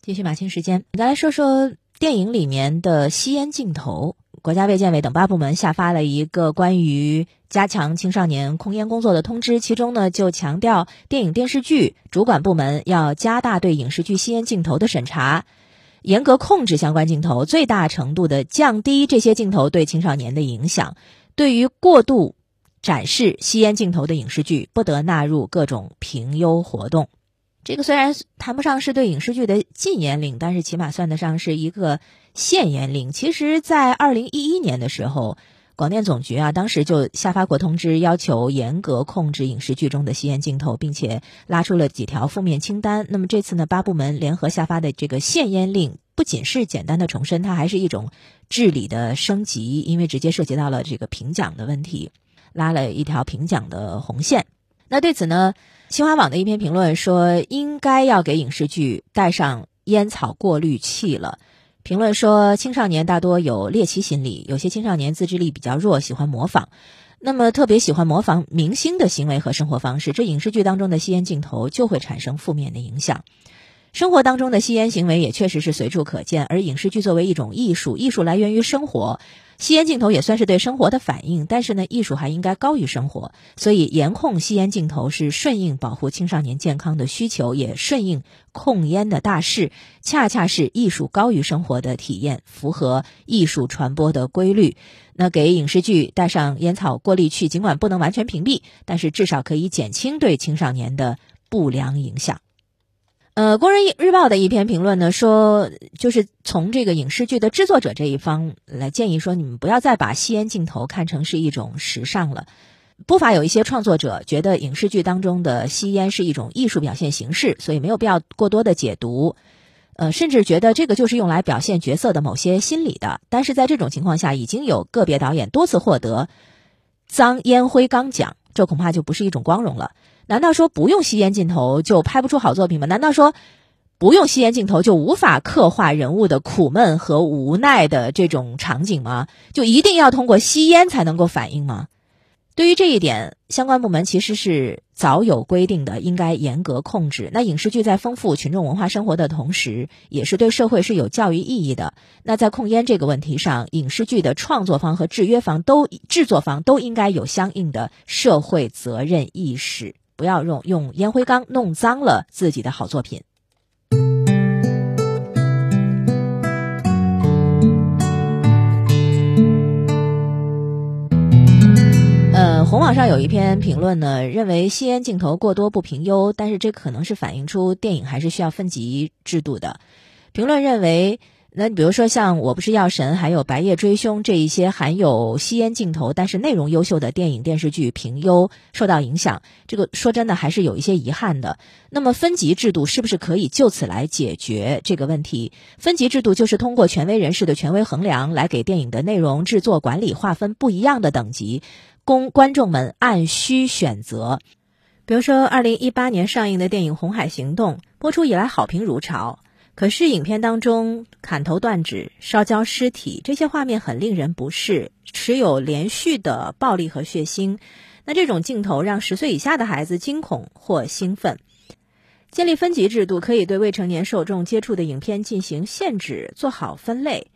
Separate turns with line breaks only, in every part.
继续马清时间，再来说说电影里面的吸烟镜头。国家卫健委等八部门下发了一个关于加强青少年控烟工作的通知，其中呢就强调，电影电视剧主管部门要加大对影视剧吸烟镜头的审查，严格控制相关镜头，最大程度的降低这些镜头对青少年的影响。对于过度展示吸烟镜头的影视剧，不得纳入各种评优活动。这个虽然谈不上是对影视剧的禁烟令，但是起码算得上是一个限烟令。其实，在二零一一年的时候，广电总局啊，当时就下发过通知，要求严格控制影视剧中的吸烟镜头，并且拉出了几条负面清单。那么这次呢，八部门联合下发的这个限烟令，不仅是简单的重申，它还是一种治理的升级，因为直接涉及到了这个评奖的问题，拉了一条评奖的红线。那对此呢？新华网的一篇评论说，应该要给影视剧带上烟草过滤器了。评论说，青少年大多有猎奇心理，有些青少年自制力比较弱，喜欢模仿，那么特别喜欢模仿明星的行为和生活方式，这影视剧当中的吸烟镜头就会产生负面的影响。生活当中的吸烟行为也确实是随处可见，而影视剧作为一种艺术，艺术来源于生活。吸烟镜头也算是对生活的反应，但是呢，艺术还应该高于生活，所以严控吸烟镜头是顺应保护青少年健康的需求，也顺应控烟的大势，恰恰是艺术高于生活的体验，符合艺术传播的规律。那给影视剧带上烟草过滤器，尽管不能完全屏蔽，但是至少可以减轻对青少年的不良影响。呃，《工人日报》的一篇评论呢说，就是从这个影视剧的制作者这一方来建议说，你们不要再把吸烟镜头看成是一种时尚了。不乏有一些创作者觉得影视剧当中的吸烟是一种艺术表现形式，所以没有必要过多的解读。呃，甚至觉得这个就是用来表现角色的某些心理的。但是在这种情况下，已经有个别导演多次获得脏烟灰缸奖，这恐怕就不是一种光荣了。难道说不用吸烟镜头就拍不出好作品吗？难道说不用吸烟镜头就无法刻画人物的苦闷和无奈的这种场景吗？就一定要通过吸烟才能够反映吗？对于这一点，相关部门其实是早有规定的，应该严格控制。那影视剧在丰富群众文化生活的同时，也是对社会是有教育意义的。那在控烟这个问题上，影视剧的创作方和制约方都制作方都应该有相应的社会责任意识。不要用用烟灰缸弄脏了自己的好作品。呃，红网上有一篇评论呢，认为吸烟镜头过多不评优，但是这可能是反映出电影还是需要分级制度的。评论认为。那你比如说像我不是药神，还有白夜追凶这一些含有吸烟镜头，但是内容优秀的电影电视剧评优受到影响，这个说真的还是有一些遗憾的。那么分级制度是不是可以就此来解决这个问题？分级制度就是通过权威人士的权威衡量来给电影的内容制作管理划分不一样的等级，供观众们按需选择。比如说，二零一八年上映的电影《红海行动》播出以来好评如潮。可是影片当中砍头断指、烧焦尸体这些画面很令人不适，持有连续的暴力和血腥。那这种镜头让十岁以下的孩子惊恐或兴奋。建立分级制度可以对未成年受众接触的影片进行限制，做好分类。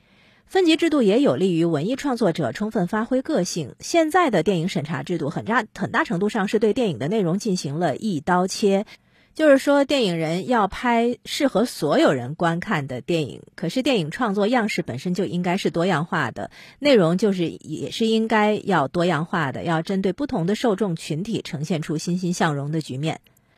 分级制度也有利于文艺创作者充分发挥个性。现在的电影审查制度很大很大程度上是对电影的内容进行了一刀切。就是说，电影人要拍适合所有人观看的电影。可是，电影创作样式本身就应该是多样化的，内容就是也是应该要多样化的，要针对不同的受众群体呈现出欣欣向荣的局面。